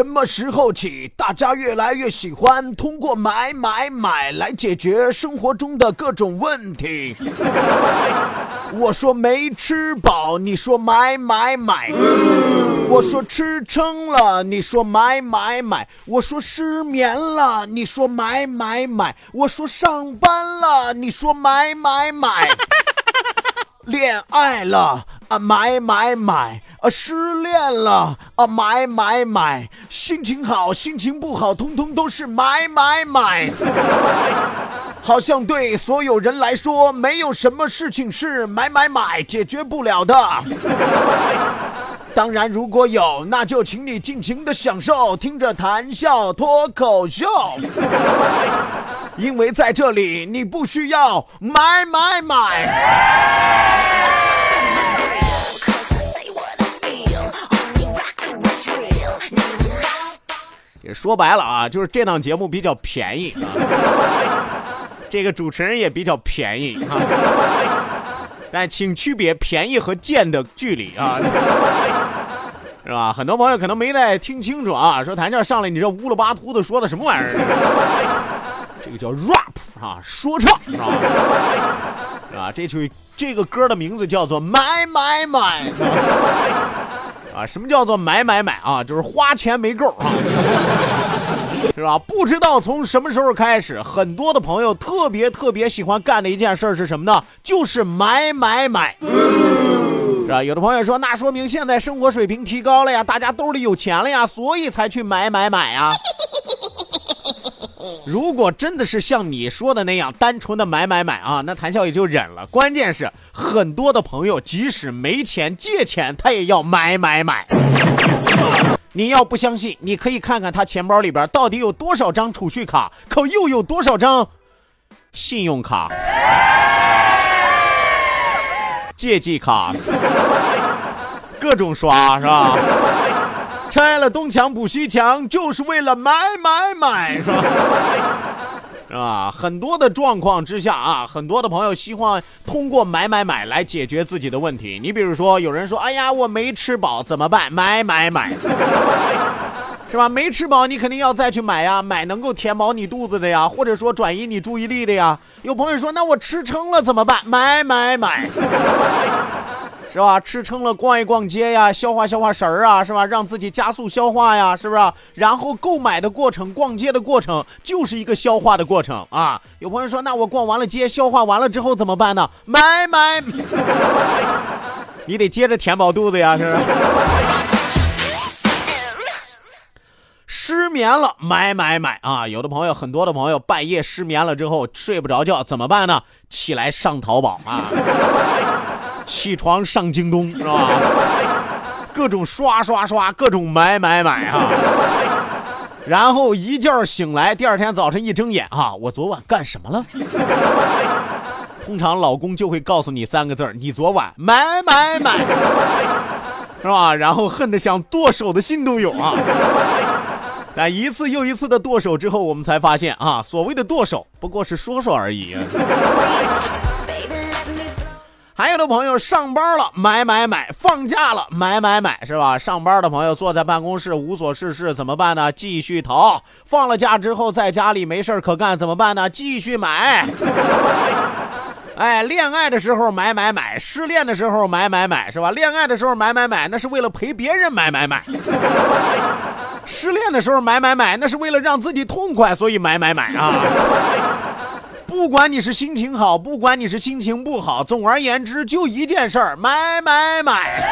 什么时候起，大家越来越喜欢通过买买买来解决生活中的各种问题。我说没吃饱，你说买买买；我说吃撑了，你说买买买；我说失眠了，你说买买买；我说上班了，你说买买买；恋爱了。啊买买买啊失恋了啊买买买心情好心情不好通通都是买买买，好像对所有人来说没有什么事情是买买买解决不了的。当然如果有，那就请你尽情的享受，听着谈笑脱口秀，因为在这里你不需要买买买。也说白了啊，就是这档节目比较便宜啊，这个主持人也比较便宜啊，但请区别便宜和贱的距离啊，是吧？很多朋友可能没太听清楚啊，说谭笑上来你这乌了巴秃的说的什么玩意儿？这个叫 rap 啊，说唱是吧？是吧？这曲这个歌的名字叫做买买买。啊，什么叫做买买买啊？就是花钱没够啊，是吧？不知道从什么时候开始，很多的朋友特别特别喜欢干的一件事是什么呢？就是买买买，是吧？有的朋友说，那说明现在生活水平提高了呀，大家兜里有钱了呀，所以才去买买买啊。如果真的是像你说的那样单纯的买买买啊，那谭笑也就忍了。关键是很多的朋友即使没钱借钱，他也要买买买。你要不相信，你可以看看他钱包里边到底有多少张储蓄卡，可又有多少张信用卡、借记卡，各种刷是吧？拆了东墙补西墙，就是为了买买买，是吧？是吧？很多的状况之下啊，很多的朋友希望通过买买买来解决自己的问题。你比如说，有人说：“哎呀，我没吃饱，怎么办？买买买，是吧？没吃饱，你肯定要再去买呀，买能够填饱你肚子的呀，或者说转移你注意力的呀。有朋友说：“那我吃撑了怎么办？”买买买。是吧？吃撑了，逛一逛街呀，消化消化食儿啊，是吧？让自己加速消化呀，是不是？然后购买的过程、逛街的过程，就是一个消化的过程啊。有朋友说，那我逛完了街，消化完了之后怎么办呢？买买，你得接着填饱肚子呀，是不是？失眠了，买买买啊！有的朋友，很多的朋友，半夜失眠了之后睡不着觉，怎么办呢？起来上淘宝啊。起床上京东是吧？各种刷刷刷，各种买买买啊！然后一觉醒来，第二天早晨一睁眼啊，我昨晚干什么了？通常老公就会告诉你三个字你昨晚买买买，是吧？然后恨得想剁手的心都有啊！但一次又一次的剁手之后，我们才发现啊，所谓的剁手不过是说说而已。还有的朋友上班了买买买，放假了买买买，是吧？上班的朋友坐在办公室无所事事，怎么办呢？继续淘。放了假之后在家里没事可干，怎么办呢？继续买。哎，恋爱的时候买买买，失恋的时候买买买，是吧？恋爱的时候买买买，那是为了陪别人买买买；失恋的时候买买买，那是为了让自己痛快，所以买买买啊。不管你是心情好，不管你是心情不好，总而言之就一件事儿，买买买。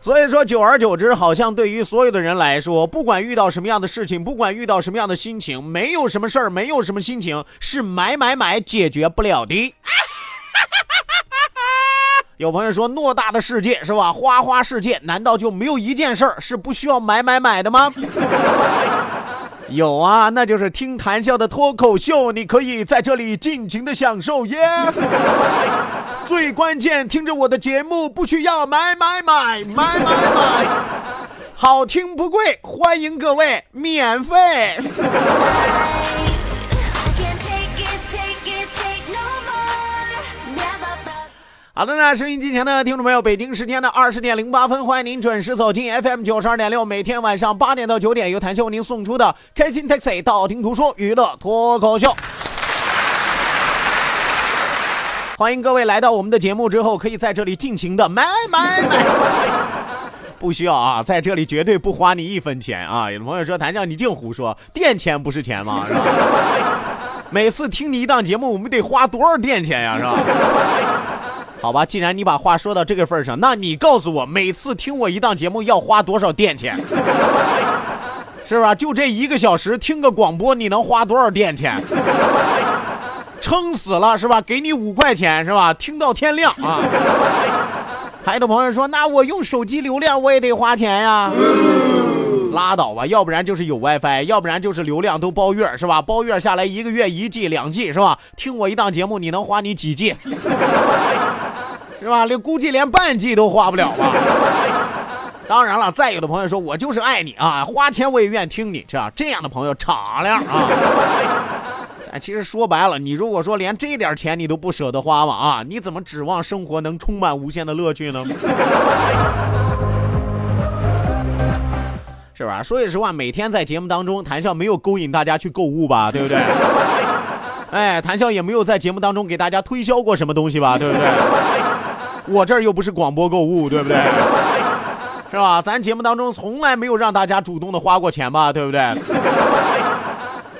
所以说，久而久之，好像对于所有的人来说，不管遇到什么样的事情，不管遇到什么样的心情，没有什么事儿，没有什么心情是买买买解决不了的。有朋友说，偌大的世界是吧？花花世界，难道就没有一件事儿是不需要买买买的吗？有啊，那就是听谈笑的脱口秀，你可以在这里尽情的享受耶。最关键，听着我的节目不需要买买买买买买，好听不贵，欢迎各位免费。好的呢，收音机前的听众朋友，北京时间的二十点零八分，欢迎您准时走进 FM 九十二点六，每天晚上八点到九点由谭秀为您送出的开心 Taxi 道听途说娱乐脱口秀。欢迎各位来到我们的节目之后，可以在这里尽情的买买买，不需要啊，在这里绝对不花你一分钱啊。有的朋友说谭笑你净胡说，电钱不是钱吗？是吧？每次听你一档节目，我们得花多少电钱呀？是吧？好吧，既然你把话说到这个份上，那你告诉我，每次听我一档节目要花多少电钱？是吧？就这一个小时听个广播，你能花多少电钱？撑死了是吧？给你五块钱是吧？听到天亮啊！还有的朋友说，那我用手机流量我也得花钱呀？拉倒吧，要不然就是有 WiFi，要不然就是流量都包月是吧？包月下来一个月一 G 两 G 是吧？听我一档节目，你能花你几 G？是吧？连估计连半季都花不了吧？当然了，再有的朋友说，我就是爱你啊，花钱我也愿意听你，是吧？这样的朋友敞亮啊。哎，其实说白了，你如果说连这点钱你都不舍得花嘛啊，你怎么指望生活能充满无限的乐趣呢？是吧？说句实话，每天在节目当中，谈笑没有勾引大家去购物吧，对不对？哎，谈笑也没有在节目当中给大家推销过什么东西吧，对不对？我这儿又不是广播购物，对不对？是吧？咱节目当中从来没有让大家主动的花过钱吧，对不对？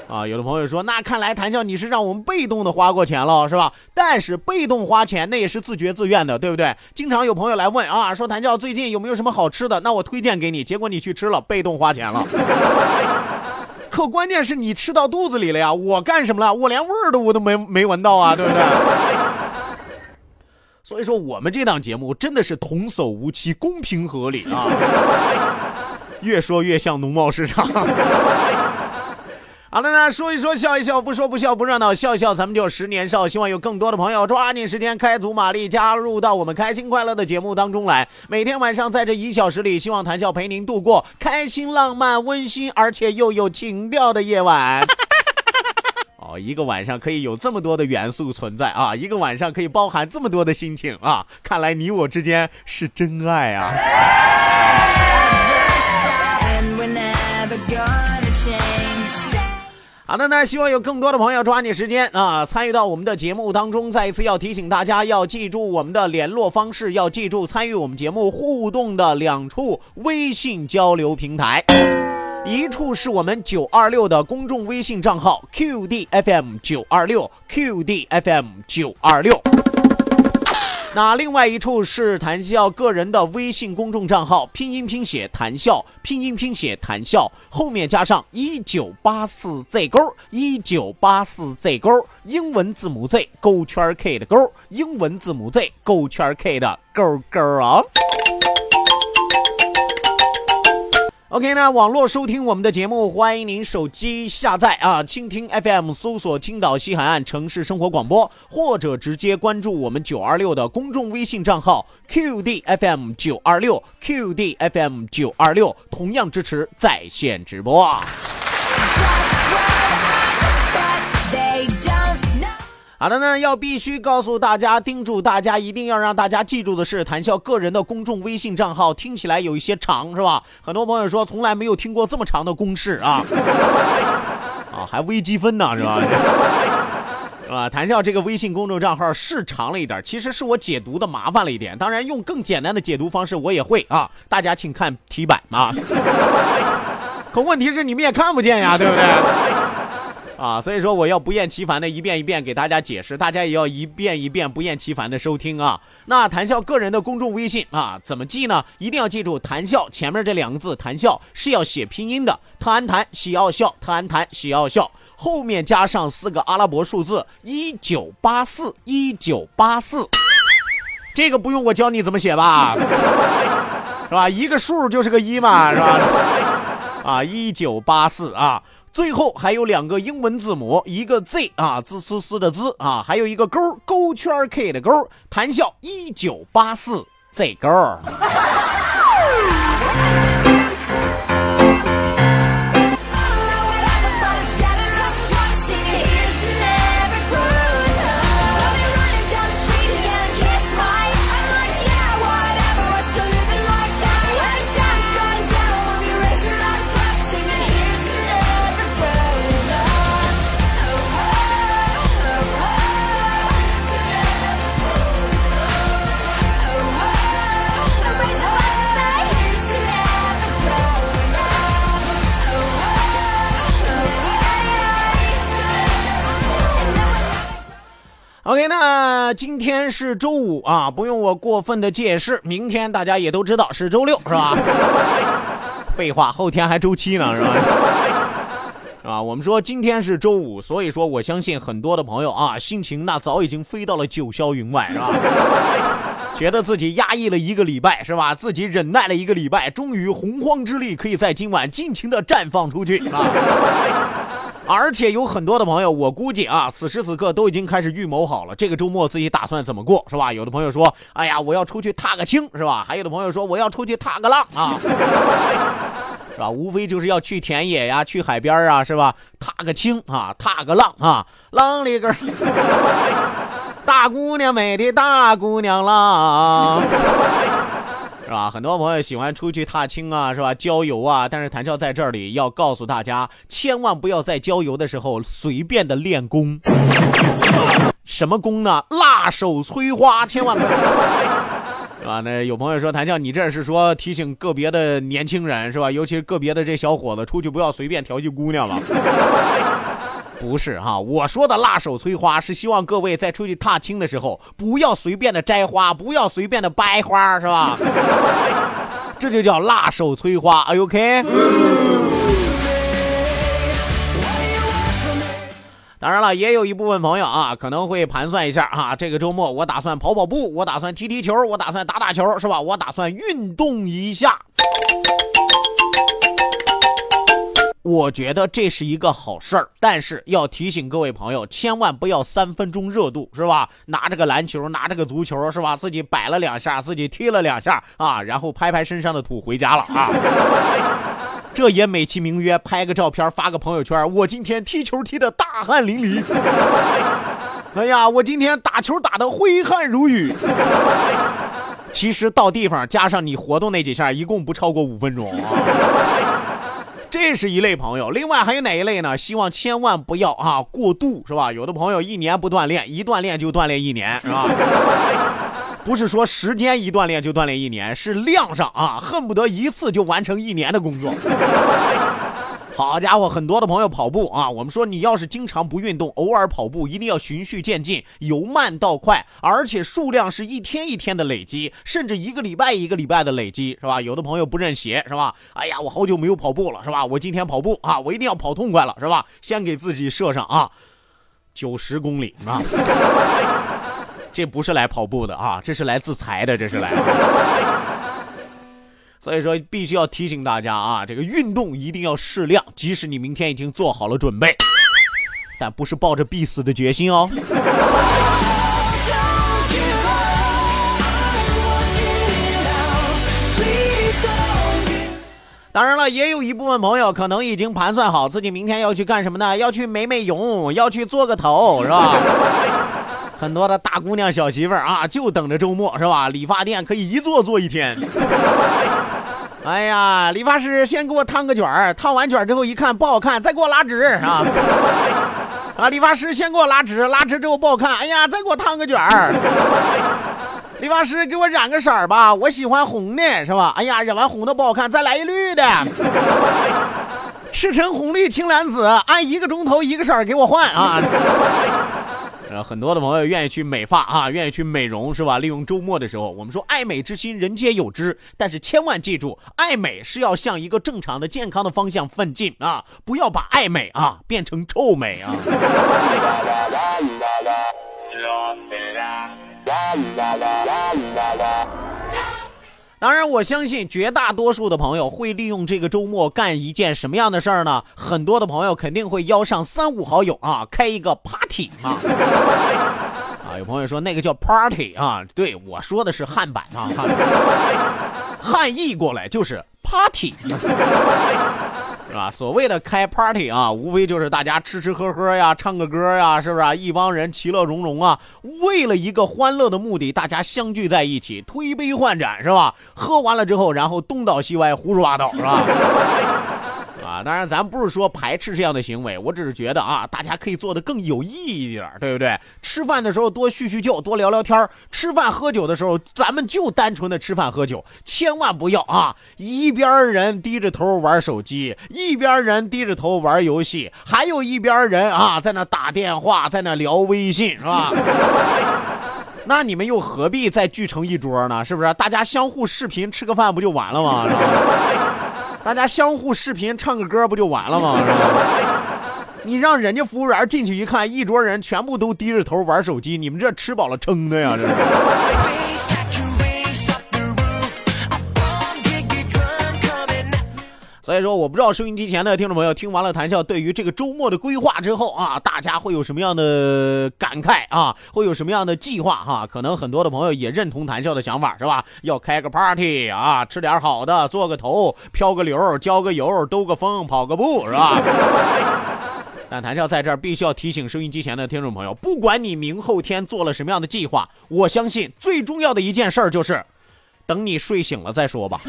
啊，有的朋友说，那看来谭笑你是让我们被动的花过钱了，是吧？但是被动花钱那也是自觉自愿的，对不对？经常有朋友来问啊，说谭笑最近有没有什么好吃的？那我推荐给你，结果你去吃了，被动花钱了。可关键是你吃到肚子里了呀，我干什么了？我连味儿都我都没没闻到啊，对不对？所以说，我们这档节目真的是童叟无欺、公平合理啊！越说越像农贸市场。好了，那说一说，笑一笑，不说不笑不热闹，笑一笑，咱们就十年少。希望有更多的朋友抓紧时间开足马力，加入到我们开心快乐的节目当中来。每天晚上在这一小时里，希望谈笑陪您度过开心、浪漫、温馨，而且又有情调的夜晚。哦，一个晚上可以有这么多的元素存在啊！一个晚上可以包含这么多的心情啊！看来你我之间是真爱啊！好的，那希望有更多的朋友抓紧时间啊，参与到我们的节目当中。再一次要提醒大家，要记住我们的联络方式，要记住参与我们节目互动的两处微信交流平台。一处是我们九二六的公众微信账号 QDFM 九二六 QDFM 九二六，那另外一处是谈笑个人的微信公众账号，拼音拼写谈笑，拼音拼写谈笑，后面加上一九八四 Z 勾，一九八四 Z 勾，英文字母 Z 勾圈 K 的勾，英文字母 Z 勾圈 K 的勾勾啊。OK，那网络收听我们的节目，欢迎您手机下载啊，蜻蜓 FM 搜索青岛西海岸城市生活广播，或者直接关注我们九二六的公众微信账号 QDFM 九二六 QDFM 九二六，同样支持在线直播。好的呢，要必须告诉大家，叮嘱大家，一定要让大家记住的是，谈笑个人的公众微信账号听起来有一些长，是吧？很多朋友说从来没有听过这么长的公式啊，啊，还微积分呢，是吧？是吧？谈笑这个微信公众账号是长了一点，其实是我解读的麻烦了一点。当然，用更简单的解读方式我也会啊，大家请看题板啊。可问题是你们也看不见呀，对不对？啊，所以说我要不厌其烦的一遍一遍给大家解释，大家也要一遍一遍不厌其烦的收听啊。那谈笑个人的公众微信啊，怎么记呢？一定要记住谈笑前面这两个字，谈笑是要写拼音的，特安谈喜奥笑，特安谈喜奥笑，后面加上四个阿拉伯数字一九八四一九八四，这个不用我教你怎么写吧？是吧？一个数就是个一嘛，是吧？啊，一九八四啊。最后还有两个英文字母，一个 Z 啊，滋滋滋的滋啊，还有一个勾勾圈 K 的勾，谈笑一九八四 Z 勾。OK，那今天是周五啊，不用我过分的解释，明天大家也都知道是周六，是吧？废话，后天还周七呢，是吧？是吧？我们说今天是周五，所以说我相信很多的朋友啊，心情那早已经飞到了九霄云外，是吧？觉得自己压抑了一个礼拜，是吧？自己忍耐了一个礼拜，终于洪荒之力可以在今晚尽情的绽放出去啊！而且有很多的朋友，我估计啊，此时此刻都已经开始预谋好了，这个周末自己打算怎么过，是吧？有的朋友说，哎呀，我要出去踏个青，是吧？还有的朋友说，我要出去踏个浪啊，是吧？无非就是要去田野呀，去海边啊，是吧？踏个青啊，踏个浪啊，浪里个 大姑娘美的大姑娘浪。是吧？很多朋友喜欢出去踏青啊，是吧？郊游啊，但是谭笑在这里要告诉大家，千万不要在郊游的时候随便的练功。什么功呢？辣手摧花，千万不要。是吧？那有朋友说，谭笑，你这是说提醒个别的年轻人是吧？尤其是个别的这小伙子，出去不要随便调戏姑娘了。不是哈，我说的辣手摧花是希望各位在出去踏青的时候，不要随便的摘花，不要随便的掰花，是吧？这就叫辣手摧花。哎，OK。当然了，也有一部分朋友啊，可能会盘算一下啊，这个周末我打算跑跑步，我打算踢踢球，我打算打打球，是吧？我打算运动一下。我觉得这是一个好事儿，但是要提醒各位朋友，千万不要三分钟热度，是吧？拿着个篮球，拿着个足球，是吧？自己摆了两下，自己踢了两下啊，然后拍拍身上的土回家了啊。这也美其名曰拍个照片发个朋友圈，我今天踢球踢得大汗淋漓。哎呀，我今天打球打得挥汗如雨。其实到地方加上你活动那几下，一共不超过五分钟。这是一类朋友，另外还有哪一类呢？希望千万不要啊过度，是吧？有的朋友一年不锻炼，一锻炼就锻炼一年，是吧？不是说时间一锻炼就锻炼一年，是量上啊，恨不得一次就完成一年的工作。好家伙，很多的朋友跑步啊，我们说你要是经常不运动，偶尔跑步，一定要循序渐进，由慢到快，而且数量是一天一天的累积，甚至一个礼拜一个礼拜的累积，是吧？有的朋友不认鞋，是吧？哎呀，我好久没有跑步了，是吧？我今天跑步啊，我一定要跑痛快了，是吧？先给自己设上啊，九十公里啊，这不是来跑步的啊，这是来自裁的，这是来。所以说，必须要提醒大家啊，这个运动一定要适量，即使你明天已经做好了准备，但不是抱着必死的决心哦。当然了，也有一部分朋友可能已经盘算好自己明天要去干什么呢？要去美美容，要去做个头，是吧？很多的大姑娘、小媳妇儿啊，就等着周末，是吧？理发店可以一坐坐一天。哎呀，理发师先给我烫个卷儿，烫完卷之后一看不好看，再给我拉直啊！啊，理发师先给我拉直，拉直之后不好看，哎呀，再给我烫个卷儿。理发师给我染个色儿吧，我喜欢红的，是吧？哎呀，染完红的不好看，再来一绿的。赤橙红绿青蓝紫，按一个钟头一个色儿给我换啊！很多的朋友愿意去美发啊，愿意去美容，是吧？利用周末的时候，我们说爱美之心，人皆有之。但是千万记住，爱美是要向一个正常的、健康的方向奋进啊！不要把爱美啊变成臭美啊！当然，我相信绝大多数的朋友会利用这个周末干一件什么样的事儿呢？很多的朋友肯定会邀上三五好友啊，开一个 party 啊。啊，有朋友说那个叫 party 啊，对我说的是汉版啊，汉译过来就是 party。啊？所谓的开 party 啊，无非就是大家吃吃喝喝呀，唱个歌呀，是不是啊？一帮人其乐融融啊，为了一个欢乐的目的，大家相聚在一起，推杯换盏，是吧？喝完了之后，然后东倒西歪，胡说八道，是吧？当然，咱不是说排斥这样的行为，我只是觉得啊，大家可以做的更有意义一点，对不对？吃饭的时候多叙叙旧，多聊聊天吃饭喝酒的时候，咱们就单纯的吃饭喝酒，千万不要啊，一边人低着头玩手机，一边人低着头玩游戏，还有一边人啊在那打电话，在那聊微信，是吧？那你们又何必再聚成一桌呢？是不是？大家相互视频吃个饭不就完了吗？大家相互视频唱个歌不就完了吗？你让人家服务员进去一看，一桌人全部都低着头玩手机，你们这吃饱了撑的呀？这所以说，我不知道收音机前的听众朋友听完了谈笑对于这个周末的规划之后啊，大家会有什么样的感慨啊？会有什么样的计划哈？可能很多的朋友也认同谈笑的想法是吧？要开个 party 啊，吃点好的，做个头，飘个流，浇个油，兜个风，跑个步是吧？但谈笑在这儿必须要提醒收音机前的听众朋友，不管你明后天做了什么样的计划，我相信最重要的一件事儿就是，等你睡醒了再说吧。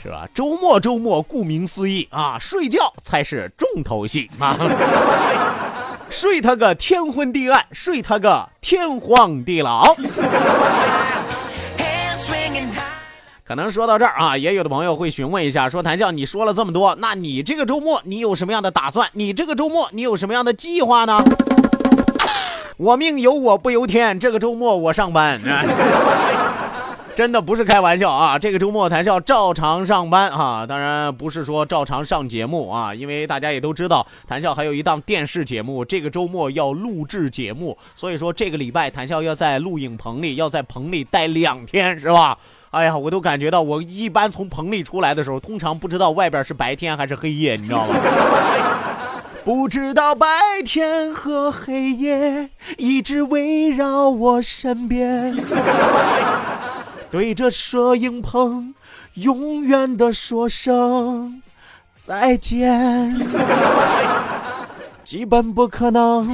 是吧？周末周末，顾名思义啊，睡觉才是重头戏啊！睡他个天昏地暗，睡他个天荒地老。可能说到这儿啊，也有的朋友会询问一下，说谭笑，你说了这么多，那你这个周末你有什么样的打算？你这个周末你有什么样的计划呢？我命由我不由天，这个周末我上班。真的不是开玩笑啊！这个周末谈笑照常上班啊，当然不是说照常上节目啊，因为大家也都知道，谈笑还有一档电视节目，这个周末要录制节目，所以说这个礼拜谈笑要在录影棚里，要在棚里待两天，是吧？哎呀，我都感觉到，我一般从棚里出来的时候，通常不知道外边是白天还是黑夜，你知道吗？不知道白天和黑夜一直围绕我身边。对着摄影棚，永远的说声再见，基本不可能。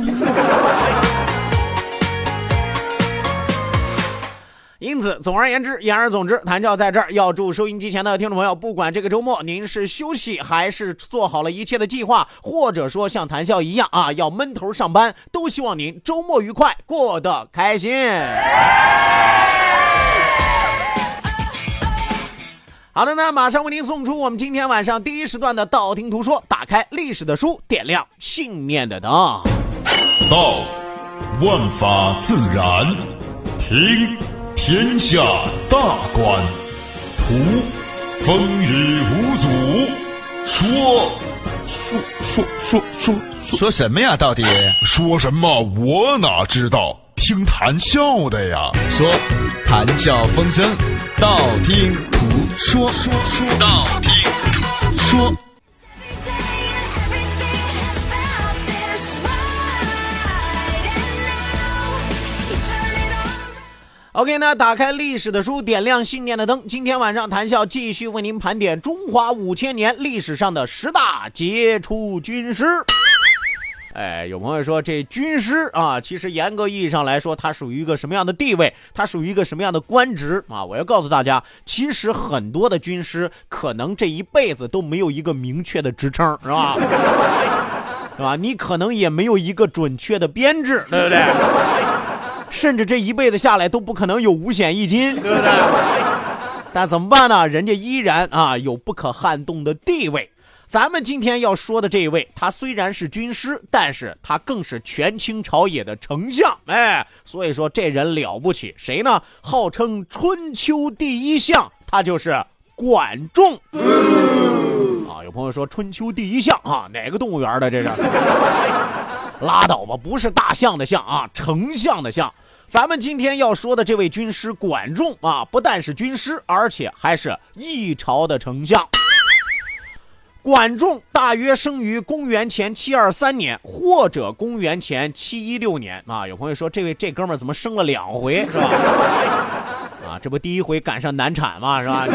因此，总而言之，言而总之，谭教在这儿要祝收音机前的听众朋友，不管这个周末您是休息还是做好了一切的计划，或者说像谭笑一样啊要闷头上班，都希望您周末愉快，过得开心。好的，那马上为您送出我们今天晚上第一时段的道听途说。打开历史的书，点亮信念的灯。道，万法自然；听，天下大观；图，风雨无阻；说，说说说说说什么呀？到底说什么？我哪知道？听谈笑的呀。说，谈笑风生，道听途。说说说，道听途说。OK，那打开历史的书，点亮信念的灯。今天晚上谈笑继续为您盘点中华五千年历史上的十大杰出军师。哎，有朋友说这军师啊，其实严格意义上来说，他属于一个什么样的地位？他属于一个什么样的官职啊？我要告诉大家，其实很多的军师可能这一辈子都没有一个明确的职称，是吧？是吧？你可能也没有一个准确的编制，对不对？甚至这一辈子下来都不可能有五险一金，对不对？但怎么办呢？人家依然啊有不可撼动的地位。咱们今天要说的这一位，他虽然是军师，但是他更是权倾朝野的丞相。哎，所以说这人了不起，谁呢？号称春秋第一相，他就是管仲。啊，有朋友说春秋第一相啊，哪个动物园的这是？拉倒吧，不是大象的象啊，丞相的相。咱们今天要说的这位军师管仲啊，不但是军师，而且还是一朝的丞相。管仲大约生于公元前七二三年，或者公元前七一六年啊。有朋友说，这位这哥们怎么生了两回是吧？啊，这不第一回赶上难产嘛是吧？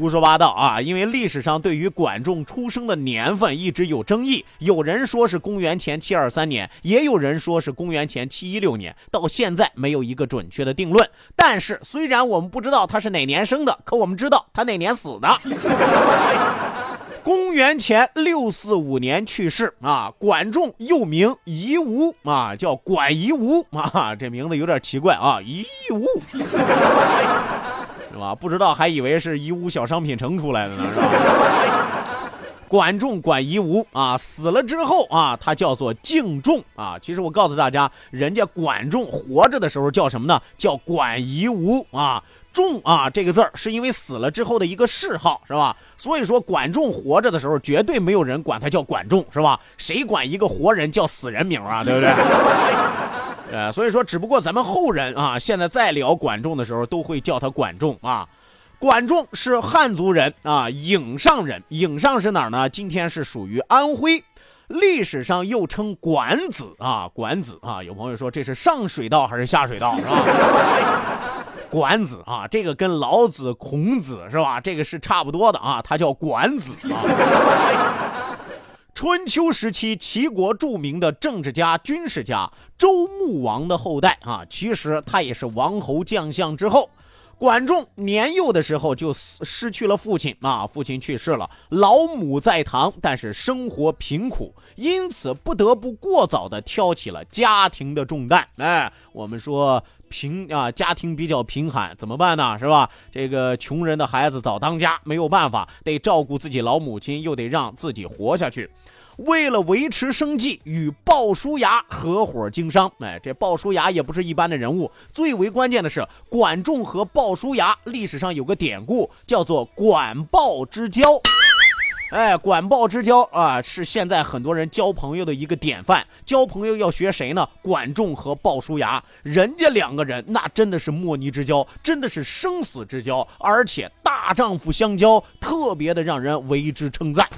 胡说八道啊！因为历史上对于管仲出生的年份一直有争议，有人说是公元前七二三年，也有人说是公元前七一六年，到现在没有一个准确的定论。但是，虽然我们不知道他是哪年生的，可我们知道他哪年死的。公元前六四五年去世啊！管仲又名夷吾啊，叫管夷吾啊，这名字有点奇怪啊，夷吾。是吧？不知道还以为是义乌小商品城出来的呢，是吧？管仲管夷吾啊，死了之后啊，他叫做敬仲啊。其实我告诉大家，人家管仲活着的时候叫什么呢？叫管夷吾啊。仲啊这个字儿是因为死了之后的一个谥号，是吧？所以说管仲活着的时候，绝对没有人管他叫管仲，是吧？谁管一个活人叫死人名啊？对不对？呃，所以说，只不过咱们后人啊，现在在聊管仲的时候，都会叫他管仲啊。管仲是汉族人啊，颍上人。颍上是哪儿呢？今天是属于安徽，历史上又称管子啊，管子啊。有朋友说这是上水道还是下水道是吧？管子啊，这个跟老子、孔子是吧？这个是差不多的啊，他叫管子啊。春秋时期，齐国著名的政治家、军事家周穆王的后代啊，其实他也是王侯将相之后。管仲年幼的时候就失去了父亲啊，父亲去世了，老母在堂，但是生活贫苦，因此不得不过早的挑起了家庭的重担。哎，我们说贫啊，家庭比较贫寒，怎么办呢？是吧？这个穷人的孩子早当家，没有办法，得照顾自己老母亲，又得让自己活下去。为了维持生计，与鲍叔牙合伙经商。哎，这鲍叔牙也不是一般的人物。最为关键的是，管仲和鲍叔牙历史上有个典故，叫做“管鲍之交”。哎，管鲍之交啊，是现在很多人交朋友的一个典范。交朋友要学谁呢？管仲和鲍叔牙，人家两个人那真的是莫逆之交，真的是生死之交，而且大丈夫相交，特别的让人为之称赞。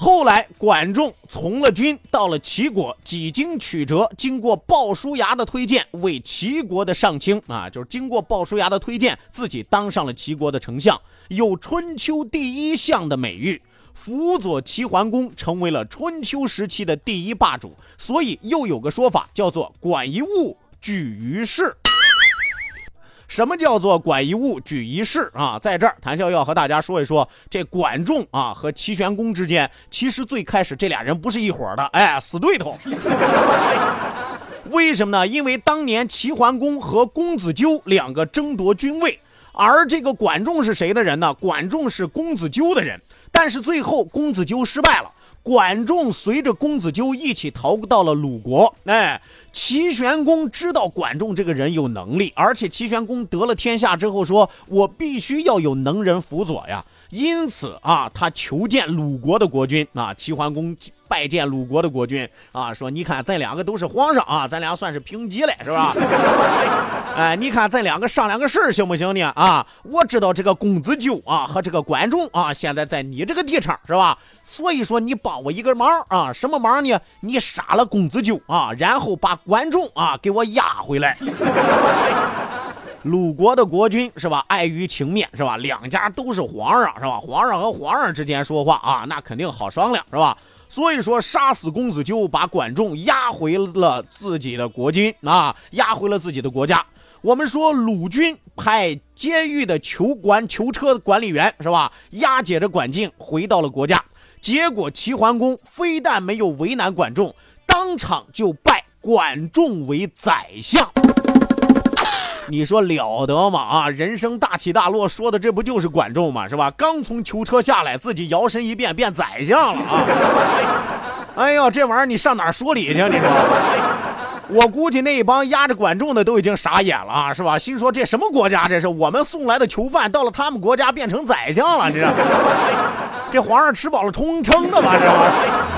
后来，管仲从了军，到了齐国，几经曲折，经过鲍叔牙的推荐，为齐国的上卿啊，就是经过鲍叔牙的推荐，自己当上了齐国的丞相，有春秋第一相的美誉，辅佐齐桓公，成为了春秋时期的第一霸主。所以，又有个说法叫做“管一物，举于世”。什么叫做管一物举一事啊？在这儿，谭笑要和大家说一说这管仲啊和齐桓公之间，其实最开始这俩人不是一伙的，哎，死对头。为什么呢？因为当年齐桓公和公子纠两个争夺君位，而这个管仲是谁的人呢？管仲是公子纠的人，但是最后公子纠失败了。管仲随着公子纠一起逃到了鲁国。哎，齐桓公知道管仲这个人有能力，而且齐桓公得了天下之后，说我必须要有能人辅佐呀。因此啊，他求见鲁国的国君啊，齐桓公拜见鲁国的国君啊，说你看咱两个都是皇上啊，咱俩算是平级了，是吧？哎，你看咱两个商量个事儿行不行呢？啊，我知道这个公子纠啊和这个管仲啊，现在在你这个地场是吧？所以说你帮我一个忙啊，什么忙呢？你杀了公子纠啊，然后把管仲啊给我押回来。鲁国的国君是吧？碍于情面是吧？两家都是皇上是吧？皇上和皇上之间说话啊，那肯定好商量是吧？所以说杀死公子纠，把管仲押回了自己的国君啊，押回了自己的国家。我们说鲁军派监狱的囚管囚车管理员是吧？押解着管靖回到了国家。结果齐桓公非但没有为难管仲，当场就拜管仲为宰相。你说了得吗？啊，人生大起大落，说的这不就是管仲吗？是吧？刚从囚车下来，自己摇身一变变宰相了啊！哎呦，这玩意儿你上哪儿说理去？你说？我估计那一帮压着管仲的都已经傻眼了啊，是吧？心说这什么国家？这是我们送来的囚犯到了他们国家变成宰相了，你这这皇上吃饱了充撑的吧？这。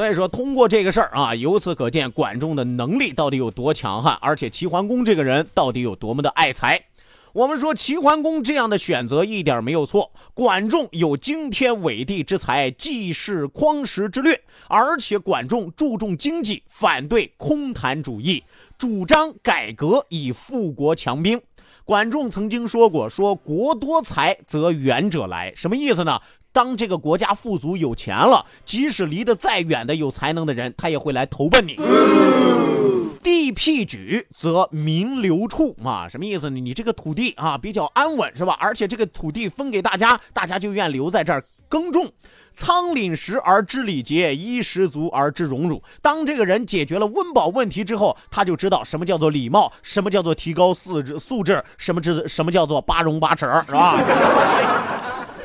所以说，通过这个事儿啊，由此可见管仲的能力到底有多强悍，而且齐桓公这个人到底有多么的爱财。我们说齐桓公这样的选择一点没有错，管仲有惊天伟地之才，济世匡时之略，而且管仲注重经济，反对空谈主义，主张改革以富国强兵。管仲曾经说过：“说国多财则远者来。”什么意思呢？当这个国家富足有钱了，即使离得再远的有才能的人，他也会来投奔你。地辟举则民流处嘛，什么意思呢？你这个土地啊比较安稳是吧？而且这个土地分给大家，大家就愿留在这儿耕种。仓廪实而知礼节，衣食足而知荣辱。当这个人解决了温饱问题之后，他就知道什么叫做礼貌，什么叫做提高素质素质，什么知什么叫做八荣八耻，是吧？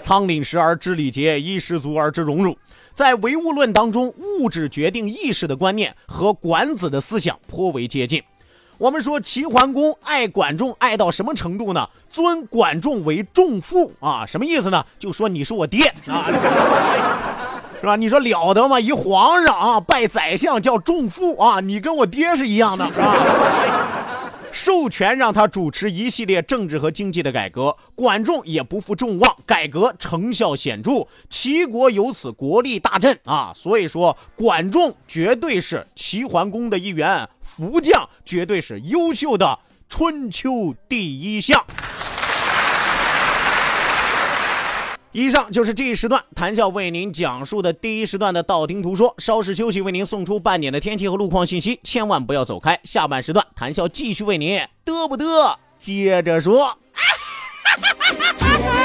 仓廪实而知礼节，衣食足而知荣辱。在唯物论当中，物质决定意识的观念和管子的思想颇为接近。我们说齐桓公爱管仲爱到什么程度呢？尊管仲为仲父啊，什么意思呢？就说你是我爹啊，是吧？你说了得吗？一皇上啊拜宰相叫仲父啊，你跟我爹是一样的，是吧？授权让他主持一系列政治和经济的改革，管仲也不负众望，改革成效显著，齐国由此国力大振啊！所以说，管仲绝对是齐桓公的一员福将，绝对是优秀的春秋第一相。以上就是这一时段谈笑为您讲述的第一时段的道听途说。稍事休息，为您送出半点的天气和路况信息，千万不要走开。下半时段谈笑继续为您嘚不嘚接着说。啊哈哈哈哈